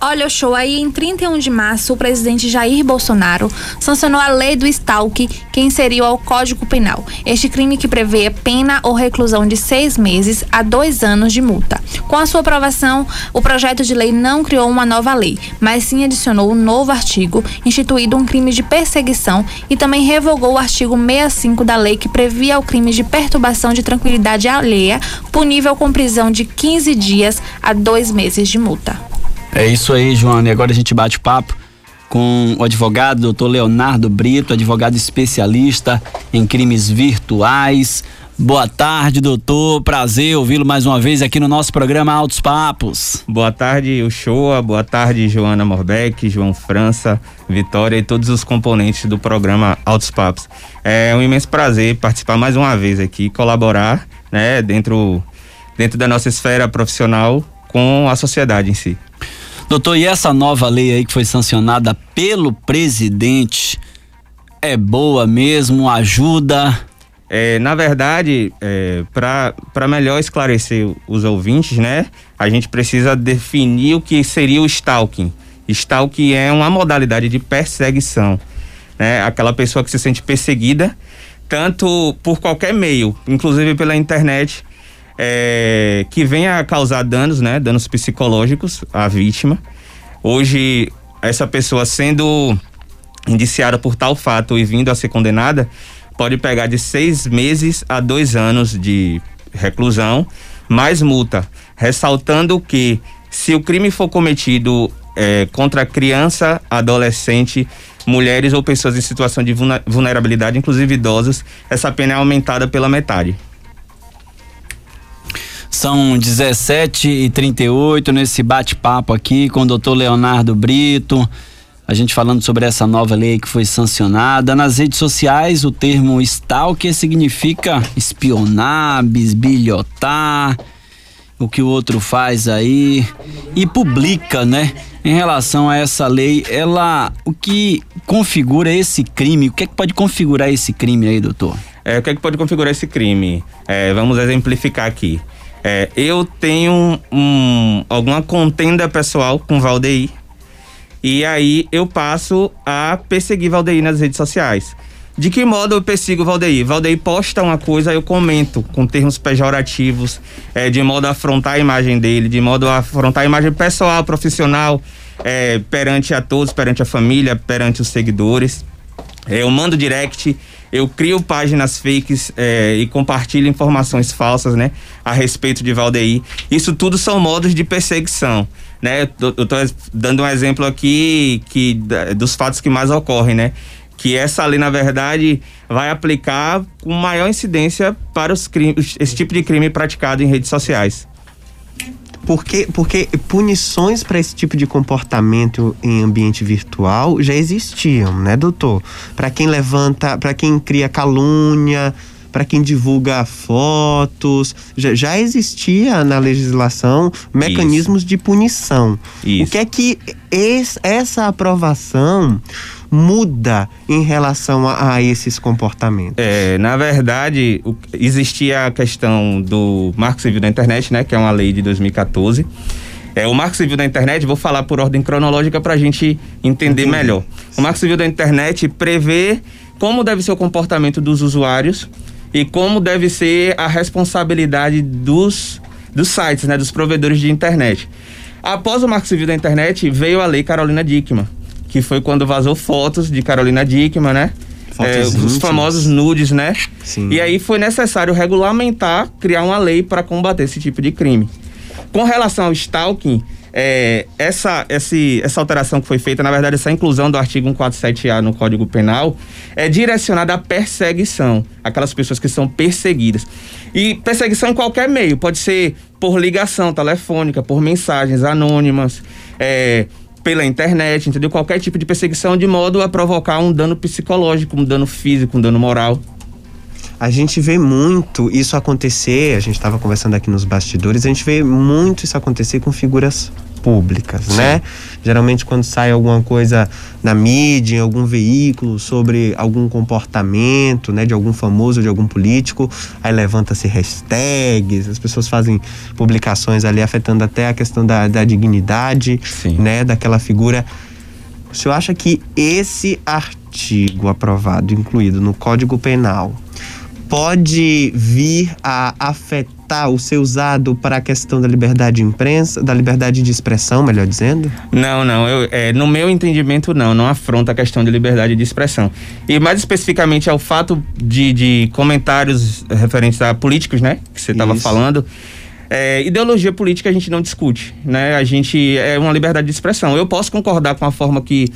Olha o show aí, em 31 de março, o presidente Jair Bolsonaro sancionou a lei do stalk que inseriu ao Código Penal. Este crime que prevê pena ou reclusão de seis meses a dois anos de multa. Com a sua aprovação, o projeto de lei não criou uma nova lei, mas sim adicionou um novo artigo, instituído um crime de perseguição e também revogou o artigo 65 da lei que previa o crime de perturbação de tranquilidade alheia, punível com prisão de 15 dias a dois meses de multa. É isso aí, Joana. E agora a gente bate papo com o advogado doutor Leonardo Brito, advogado especialista em crimes virtuais. Boa tarde, doutor. Prazer ouvi-lo mais uma vez aqui no nosso programa Altos Papos. Boa tarde, Uchoa. Boa tarde, Joana Morbeck, João França, Vitória e todos os componentes do programa Altos Papos. É um imenso prazer participar mais uma vez aqui, colaborar, né, dentro, dentro da nossa esfera profissional com a sociedade em si. Doutor, e essa nova lei aí que foi sancionada pelo presidente é boa mesmo? Ajuda? É, na verdade, é, para melhor esclarecer os ouvintes, né, a gente precisa definir o que seria o stalking. Stalking é uma modalidade de perseguição, né? Aquela pessoa que se sente perseguida, tanto por qualquer meio, inclusive pela internet, é, que venha a causar danos, né, danos psicológicos à vítima. Hoje, essa pessoa sendo indiciada por tal fato e vindo a ser condenada, pode pegar de seis meses a dois anos de reclusão, mais multa. Ressaltando que, se o crime for cometido é, contra criança, adolescente, mulheres ou pessoas em situação de vulnerabilidade, inclusive idosos, essa pena é aumentada pela metade. São 17 e 38 nesse bate-papo aqui com o doutor Leonardo Brito. A gente falando sobre essa nova lei que foi sancionada. Nas redes sociais, o termo stalker significa espionar, bisbilhotar, o que o outro faz aí e publica, né? Em relação a essa lei, ela o que configura esse crime? O que é que pode configurar esse crime aí, doutor? É, o que é que pode configurar esse crime? É, vamos exemplificar aqui. É, eu tenho um, alguma contenda pessoal com Valdeir. E aí eu passo a perseguir Valdeir nas redes sociais. De que modo eu persigo Valdeir? Valdeir posta uma coisa, eu comento com termos pejorativos, é, de modo a afrontar a imagem dele, de modo a afrontar a imagem pessoal, profissional, é, perante a todos, perante a família, perante os seguidores. É, eu mando direct eu crio páginas fakes é, e compartilho informações falsas, né, a respeito de Valdeir. Isso tudo são modos de perseguição, né? Eu tô dando um exemplo aqui que dos fatos que mais ocorrem, né? Que essa lei, na verdade, vai aplicar com maior incidência para os crimes, esse tipo de crime praticado em redes sociais. Porque, porque punições para esse tipo de comportamento em ambiente virtual já existiam, né, doutor? Para quem levanta, para quem cria calúnia, para quem divulga fotos, já, já, existia na legislação mecanismos Isso. de punição. Isso. O que é que esse, essa aprovação muda em relação a, a esses comportamentos? É, na verdade, o, existia a questão do Marco Civil da Internet, né, que é uma lei de 2014. É, o Marco Civil da Internet, vou falar por ordem cronológica para a gente entender Entendi. melhor. O Marco Civil da Internet prevê como deve ser o comportamento dos usuários e como deve ser a responsabilidade dos, dos sites, né, dos provedores de internet. Após o Marco Civil da Internet, veio a Lei Carolina Dickmann, que foi quando vazou fotos de Carolina Dickmann, né? É, os famosos nudes, né? Sim. E aí foi necessário regulamentar, criar uma lei para combater esse tipo de crime. Com relação ao stalking, é, essa, esse, essa alteração que foi feita, na verdade, essa inclusão do artigo 147A no Código Penal, é direcionada à perseguição, aquelas pessoas que são perseguidas. E perseguição em qualquer meio, pode ser por ligação telefônica, por mensagens anônimas, é, pela internet, entendeu? Qualquer tipo de perseguição de modo a provocar um dano psicológico, um dano físico, um dano moral. A gente vê muito isso acontecer, a gente estava conversando aqui nos bastidores, a gente vê muito isso acontecer com figuras públicas, né? Geralmente quando sai alguma coisa na mídia, em algum veículo sobre algum comportamento, né, de algum famoso, de algum político, aí levanta-se hashtags, as pessoas fazem publicações ali afetando até a questão da, da dignidade, Sim. né, daquela figura. O senhor acha que esse artigo aprovado, incluído no Código Penal, pode vir a afetar o ser usado para a questão da liberdade de imprensa, da liberdade de expressão, melhor dizendo? Não, não. Eu, é, no meu entendimento, não. Não afronta a questão de liberdade de expressão. E mais especificamente ao fato de, de comentários referentes a políticos, né? Que você estava falando. É, ideologia política a gente não discute, né? A gente é uma liberdade de expressão. Eu posso concordar com a forma que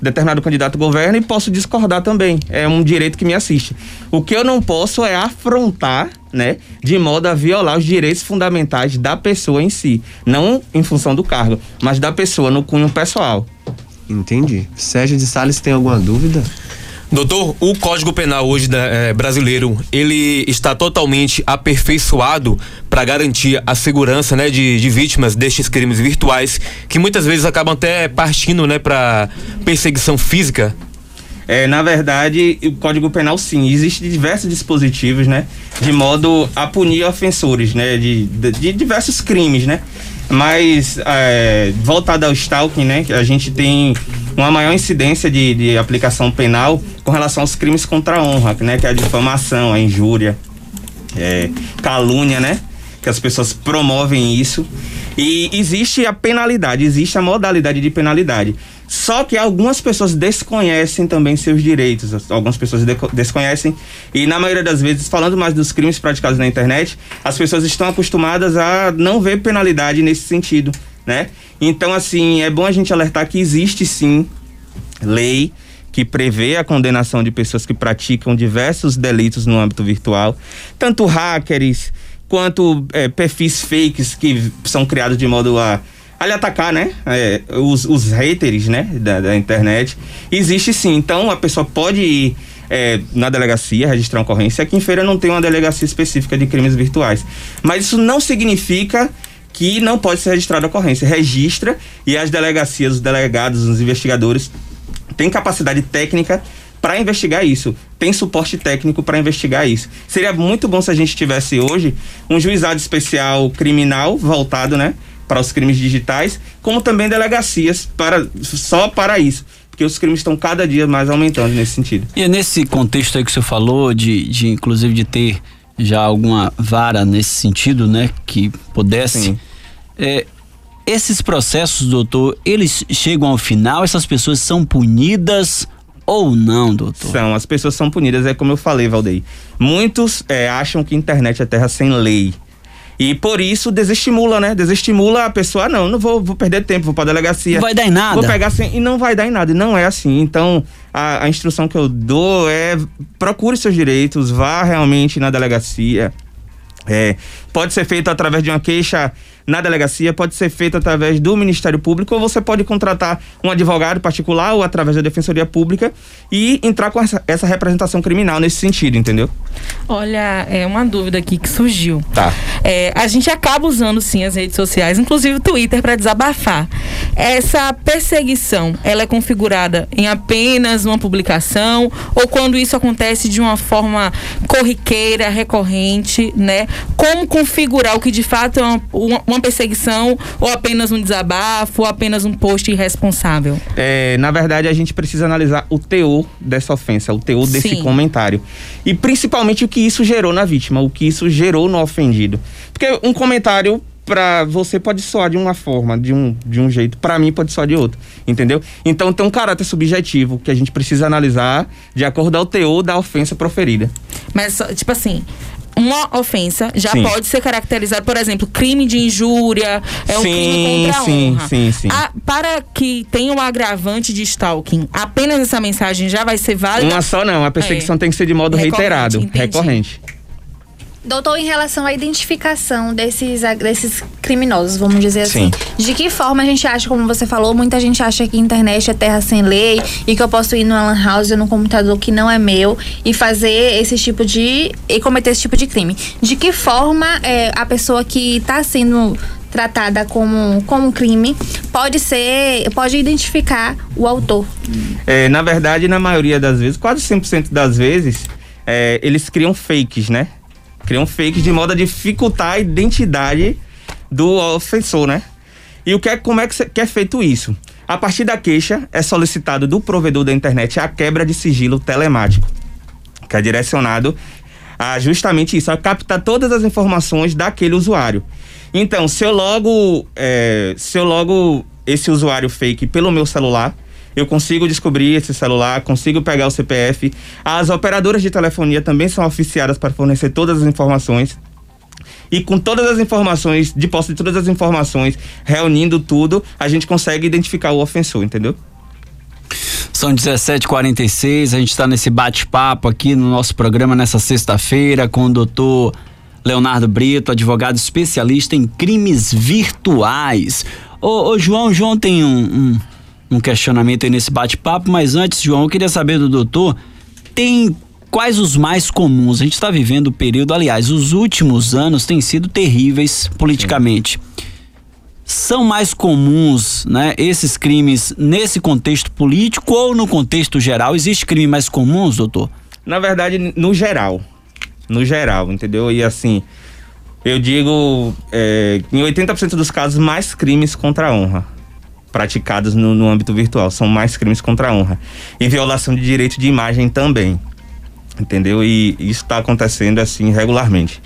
determinado candidato governa e posso discordar também. É um direito que me assiste. O que eu não posso é afrontar, né, de modo a violar os direitos fundamentais da pessoa em si, não em função do cargo, mas da pessoa no cunho pessoal. Entendi. Sérgio de Salles tem alguma dúvida? Doutor, o Código Penal hoje né, é, brasileiro, ele está totalmente aperfeiçoado para garantir a segurança né, de, de vítimas destes crimes virtuais, que muitas vezes acabam até partindo né, para perseguição física. É, na verdade, o Código Penal sim, existem diversos dispositivos, né, de modo a punir ofensores, né, de, de, de diversos crimes, né. Mas é, voltado ao stalking, né, a gente tem uma maior incidência de, de aplicação penal com relação aos crimes contra a honra, né, que é a difamação, a injúria, é, calúnia, né? Que as pessoas promovem isso. E existe a penalidade, existe a modalidade de penalidade. Só que algumas pessoas desconhecem também seus direitos. Algumas pessoas deco- desconhecem. E na maioria das vezes, falando mais dos crimes praticados na internet, as pessoas estão acostumadas a não ver penalidade nesse sentido, né? Então, assim, é bom a gente alertar que existe sim lei que prevê a condenação de pessoas que praticam diversos delitos no âmbito virtual, tanto hackers quanto é, perfis fakes que são criados de modo a, lhe atacar, né? É, os, os haters, né? Da, da internet. Existe sim. Então a pessoa pode ir é, na delegacia registrar uma ocorrência. Aqui em Feira não tem uma delegacia específica de crimes virtuais. Mas isso não significa que não pode ser registrada a ocorrência. Registra e as delegacias, os delegados, os investigadores têm capacidade técnica para investigar isso, tem suporte técnico para investigar isso. Seria muito bom se a gente tivesse hoje um juizado especial criminal voltado, né, para os crimes digitais, como também delegacias para só para isso, porque os crimes estão cada dia mais aumentando nesse sentido. E é nesse contexto aí que você falou, de, de inclusive de ter já alguma vara nesse sentido, né, que pudesse. É, esses processos, doutor, eles chegam ao final, essas pessoas são punidas ou não, doutor? São, as pessoas são punidas, é como eu falei, Valdeir. Muitos é, acham que internet é terra sem lei. E por isso desestimula, né? Desestimula a pessoa, ah, não, não vou, vou perder tempo, vou pra delegacia. Não vai dar em nada. Vou pegar sem. E não vai dar em nada. E não é assim. Então, a, a instrução que eu dou é procure seus direitos, vá realmente na delegacia. É, pode ser feito através de uma queixa na delegacia, pode ser feito através do Ministério Público, ou você pode contratar um advogado particular ou através da Defensoria Pública e entrar com essa, essa representação criminal nesse sentido, entendeu? Olha, é uma dúvida aqui que surgiu. Tá. É, a gente acaba usando sim as redes sociais, inclusive o Twitter, para desabafar. Essa perseguição, ela é configurada em apenas uma publicação ou quando isso acontece de uma forma corriqueira, recorrente, né? Como configurar o que de fato é uma, uma- uma perseguição ou apenas um desabafo ou apenas um post irresponsável? É, na verdade, a gente precisa analisar o teor dessa ofensa, o teor desse Sim. comentário. E principalmente o que isso gerou na vítima, o que isso gerou no ofendido. Porque um comentário pra você pode soar de uma forma, de um, de um jeito, pra mim pode soar de outro, entendeu? Então tem um caráter subjetivo que a gente precisa analisar de acordo ao teor da ofensa proferida. Mas, tipo assim, uma ofensa já Sim. pode ser caracterizada, por exemplo, crime de injúria, é um Sim, crime contra a sim, honra. sim, sim. A- para que tenha o agravante de stalking, apenas essa mensagem já vai ser válida? Uma só não, a perseguição É. tem que ser de modo reiterado, recorrente. Doutor, em relação à identificação desses, desses criminosos, vamos dizer assim, Sim. de que forma a gente acha, como você falou, muita gente acha que a internet é terra sem lei e que eu posso ir numa lan house ou num computador que não é meu e fazer esse tipo de. e cometer esse tipo de crime. De que forma é, a pessoa que está sendo. tratada como, como crime, pode ser, pode identificar o autor. É, na verdade, na maioria das vezes, quase 100% das vezes, é, eles criam fakes, né? Criam fakes de modo a dificultar a identidade do ofensor, né? E o que é, como é que, é feito isso? A partir da queixa, é solicitado do provedor da internet a quebra de sigilo telemático, que é direcionado a justamente isso, a captar todas as informações daquele usuário. Então, se eu logo, é, se eu logo esse usuário fake pelo meu celular, eu consigo descobrir esse celular, consigo pegar o CPF. As operadoras de telefonia também são oficiadas para fornecer todas as informações. E com todas as informações, de posse de todas as informações, reunindo tudo, a gente consegue identificar o ofensor, entendeu? São 17h46, a gente está nesse bate-papo aqui no nosso programa nessa sexta-feira com o doutor Leonardo Brito, advogado especialista em crimes virtuais. Ô, ô João, João tem um, um, um questionamento aí nesse bate-papo, mas antes, João, eu queria saber do doutor, tem quais os mais comuns? A gente está vivendo o período, aliás, os últimos anos têm sido terríveis politicamente. Sim são mais comuns, né, esses crimes nesse contexto político ou no contexto geral? Existe crime mais comuns, doutor? Na verdade, no geral. No geral, entendeu? E assim, eu digo, é, em 80% dos casos, mais crimes contra a honra praticados no, no âmbito virtual. São mais crimes contra a honra. E violação de direito de imagem também. Entendeu? E isso está acontecendo assim regularmente.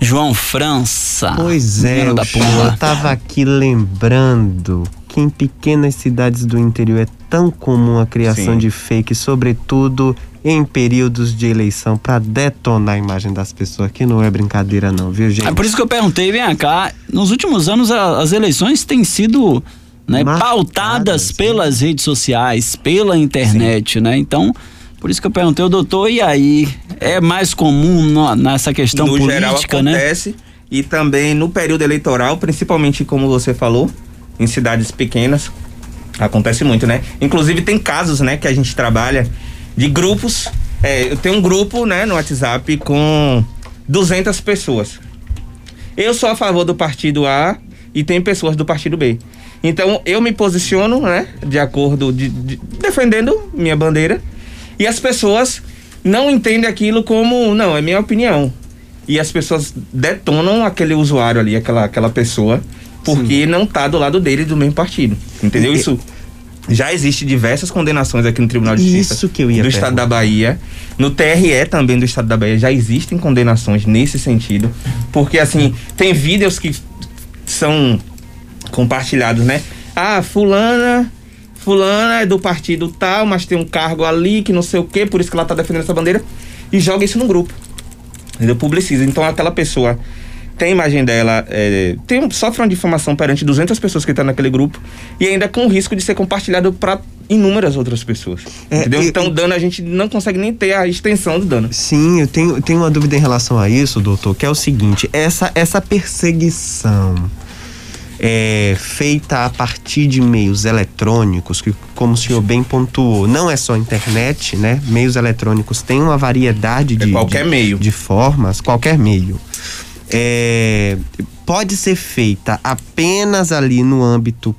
João França. Pois é, da eu tava aqui lembrando que em pequenas cidades do interior é tão comum a criação Sim. de fake, sobretudo em períodos de eleição, para detonar a imagem das pessoas, que não é brincadeira não, viu gente? É por isso que eu perguntei, vem cá, nos últimos anos a, as eleições têm sido né, pautadas pelas redes sociais, pela internet, Sim. né? Então, por isso que eu perguntei ao doutor, e aí? É mais comum no, nessa questão no política, geral, né? acontece, né? E também no período eleitoral, principalmente como você falou, em cidades pequenas, acontece muito, né? Inclusive tem casos, né, que a gente trabalha de grupos. É, eu tenho um grupo, né, no WhatsApp com 200 pessoas. Eu sou a favor do partido A e tem pessoas do partido B. Então eu me posiciono, né, de acordo, de, de, defendendo minha bandeira e as pessoas não entendem aquilo como, não, é minha opinião. E as pessoas detonam aquele usuário ali, aquela, aquela pessoa, porque Sim. não tá do lado dele do mesmo partido. Entendeu? E, Isso já existe diversas condenações aqui no Tribunal de Justiça Isso que eu ia do Estado da Bahia. No TRE também do Estado da Bahia já existem condenações nesse sentido. Porque assim, tem vídeos que são compartilhados, né? Ah, fulana fulana é do partido tal, mas tem um cargo ali que não sei o quê, por isso que ela tá defendendo essa bandeira, e joga isso no grupo. Entendeu? Publiciza. Então aquela pessoa tem imagem dela, é, tem, sofre uma difamação perante 200 pessoas que estão tá naquele grupo e ainda com o risco de ser compartilhado para inúmeras outras pessoas. É, entendeu? Eu, então o dano a gente não consegue nem ter a extensão do dano. Sim, eu tenho, tenho uma dúvida em relação a isso, doutor, que é o seguinte, essa, essa perseguição é, feita a partir de meios eletrônicos, que como o senhor bem pontuou, não é só internet, né? Meios eletrônicos têm uma variedade é de, qualquer de, meio. de formas, qualquer meio. É, pode ser feita apenas ali no âmbito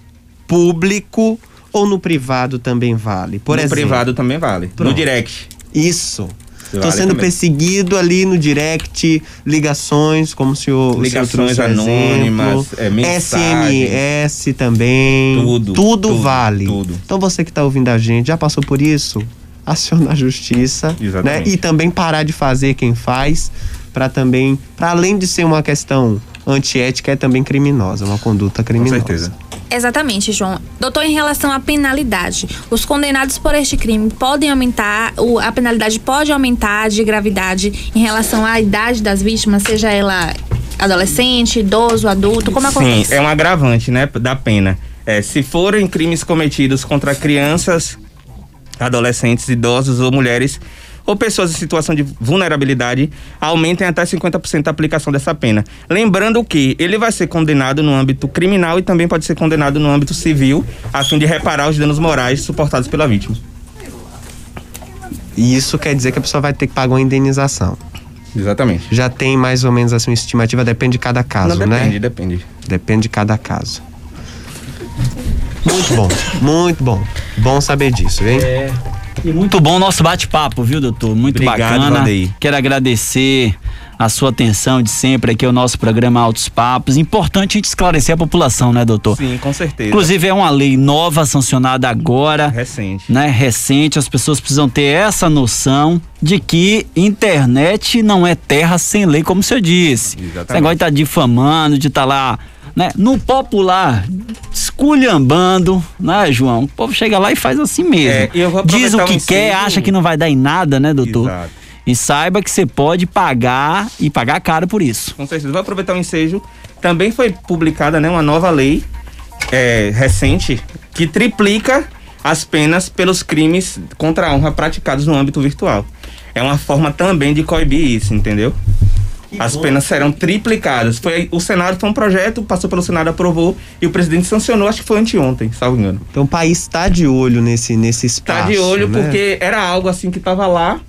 público ou no privado também vale? Por no exemplo, privado também vale. Pronto. No direct. Isso. Estou sendo também. perseguido ali no direct, ligações, como o senhor. Ligações o senhor anônimas, é, SMS também. Tudo, tudo. Tudo vale. Tudo. Então você que está ouvindo a gente, já passou por isso? Aciona a justiça. Né? E também parar de fazer quem faz, para também. Para além de ser uma questão antiética, é também criminosa, uma conduta criminosa. Com certeza. Exatamente, João. Doutor, em relação à penalidade, os condenados por este crime podem aumentar, a penalidade pode aumentar de gravidade em relação à idade das vítimas, seja ela adolescente, idoso, adulto, como acontece? Sim, é um agravante, né, da pena. É, se forem crimes cometidos contra crianças, adolescentes, idosos ou mulheres, ou pessoas em situação de vulnerabilidade aumentem até 50% a aplicação dessa pena. Lembrando que ele vai ser condenado no âmbito criminal e também pode ser condenado no âmbito civil, a fim de reparar os danos morais suportados pela vítima. E isso quer dizer que a pessoa vai ter que pagar uma indenização. Exatamente. Já tem mais ou menos assim uma estimativa, depende de cada caso, Não, né? depende, depende. Depende de cada caso. Muito bom, muito bom. Bom saber disso, hein? E muito bom o nosso bate-papo, viu, doutor? Muito Obrigado, bacana. Valdeir. Quero agradecer a sua atenção de sempre aqui ao nosso programa Altos Papos. Importante a gente esclarecer a população, né, doutor? Sim, com certeza. Inclusive é uma lei nova sancionada agora, Recente. né, recente, as pessoas precisam ter essa noção de que internet não é terra sem lei, como o senhor disse. Exatamente. Esse negócio de tá difamando, de estar lá, né, no popular, esculhambando, né, João? O povo chega lá e faz assim mesmo. É, Diz o que o quer, acha que não vai dar em nada, né, doutor? Exato. E saiba que você pode pagar e pagar caro por isso. Com certeza. Vou aproveitar o ensejo. Também foi publicada né, uma nova lei é, recente que triplica as penas pelos crimes contra a honra praticados no âmbito virtual. É uma forma também de coibir isso, entendeu? As penas serão triplicadas. Foi, o Senado foi um projeto, passou pelo Senado, aprovou e o presidente sancionou, acho que foi anteontem, salvo engano. Então o país está de olho nesse, nesse espaço. Tá de olho né? porque era algo assim que estava lá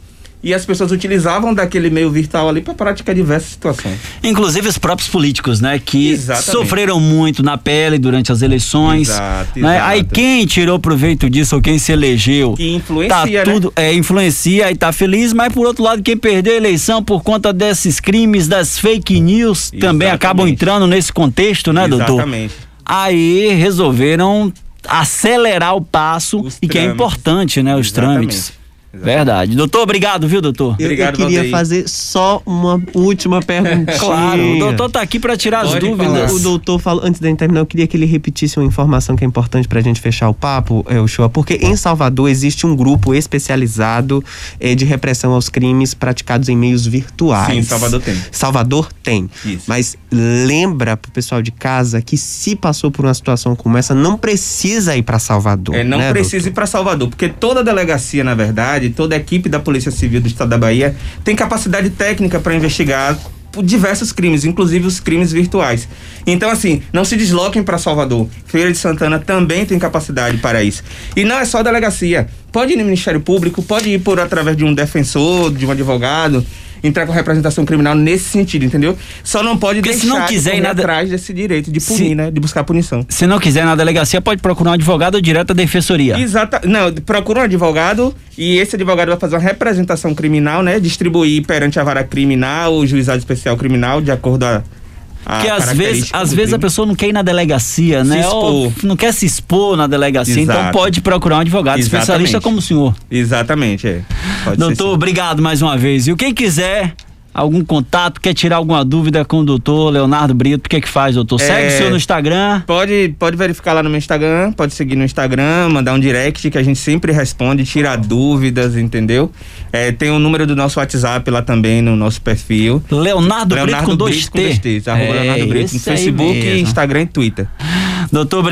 e as pessoas utilizavam daquele meio virtual ali para praticar diversas situações. Inclusive os próprios políticos, né? Que Exatamente. sofreram muito na pele durante as eleições. Exato, né? exato. Aí quem tirou proveito disso ou quem se elegeu. Que influencia, tá né? tudo, é, influencia e tá feliz, mas por outro lado, quem perdeu a eleição por conta desses crimes, das fake news, também Exatamente. acabam entrando nesse contexto, né, doutor? Exatamente. Aí resolveram acelerar o passo Os e que é trâmites. importante, né? Os Exatamente. trâmites. Verdade. Doutor, obrigado, viu, doutor? Eu, eu Obrigado, queria Valdeir. fazer só uma última perguntinha. Claro, o doutor tá aqui para tirar as Pode dúvidas. falar. O doutor falou, antes da gente terminar, eu queria que ele repetisse uma informação que é importante pra gente fechar o papo, é, o show, porque em Salvador existe um grupo especializado eh, de repressão aos crimes praticados em meios virtuais. Sim, Salvador tem. Salvador tem. Isso. Mas lembra pro pessoal de casa que se passou por uma situação como essa, não precisa ir pra Salvador. É, não né, precisa ir para Salvador, porque toda delegacia, na verdade, toda a equipe da Polícia Civil do Estado da Bahia tem capacidade técnica para investigar diversos crimes, inclusive os crimes virtuais. Então, assim, não se desloquem para Salvador. Feira de Santana também tem capacidade para isso. E não é só delegacia. Pode ir no Ministério Público, pode ir por através de um defensor, de um advogado, entrar com representação criminal nesse sentido, entendeu? Só não pode Porque se deixar não de quiser ir correr na de- atrás desse direito de punir, Se- né? De buscar punição. Se não quiser na delegacia, pode procurar um advogado ou direto à defensoria. Exata, não, procura um advogado e esse advogado vai fazer uma representação criminal, né? Distribuir perante a vara criminal, o juizado especial criminal, de acordo a. Porque às vezes, às vezes a pessoa não quer ir na delegacia, né? Ou não quer se expor na delegacia, então Exato. pode procurar um advogado Exatamente. especialista como o senhor. Exatamente, é. Pode ser doutor, obrigado mais uma vez. E quem quiser algum contato, quer tirar alguma dúvida com o doutor Leonardo Brito, o que é que faz, doutor? Segue É. o senhor no Instagram. Pode, pode verificar lá no meu Instagram, pode seguir no Instagram, mandar um direct que a gente sempre responde, tira dúvidas, entendeu? É, tem o número do nosso WhatsApp lá também no nosso perfil. Leonardo, Brito com dois Brito com dois T. T's, É, Leonardo Brito no Facebook. Instagram e Twitter. Doutor,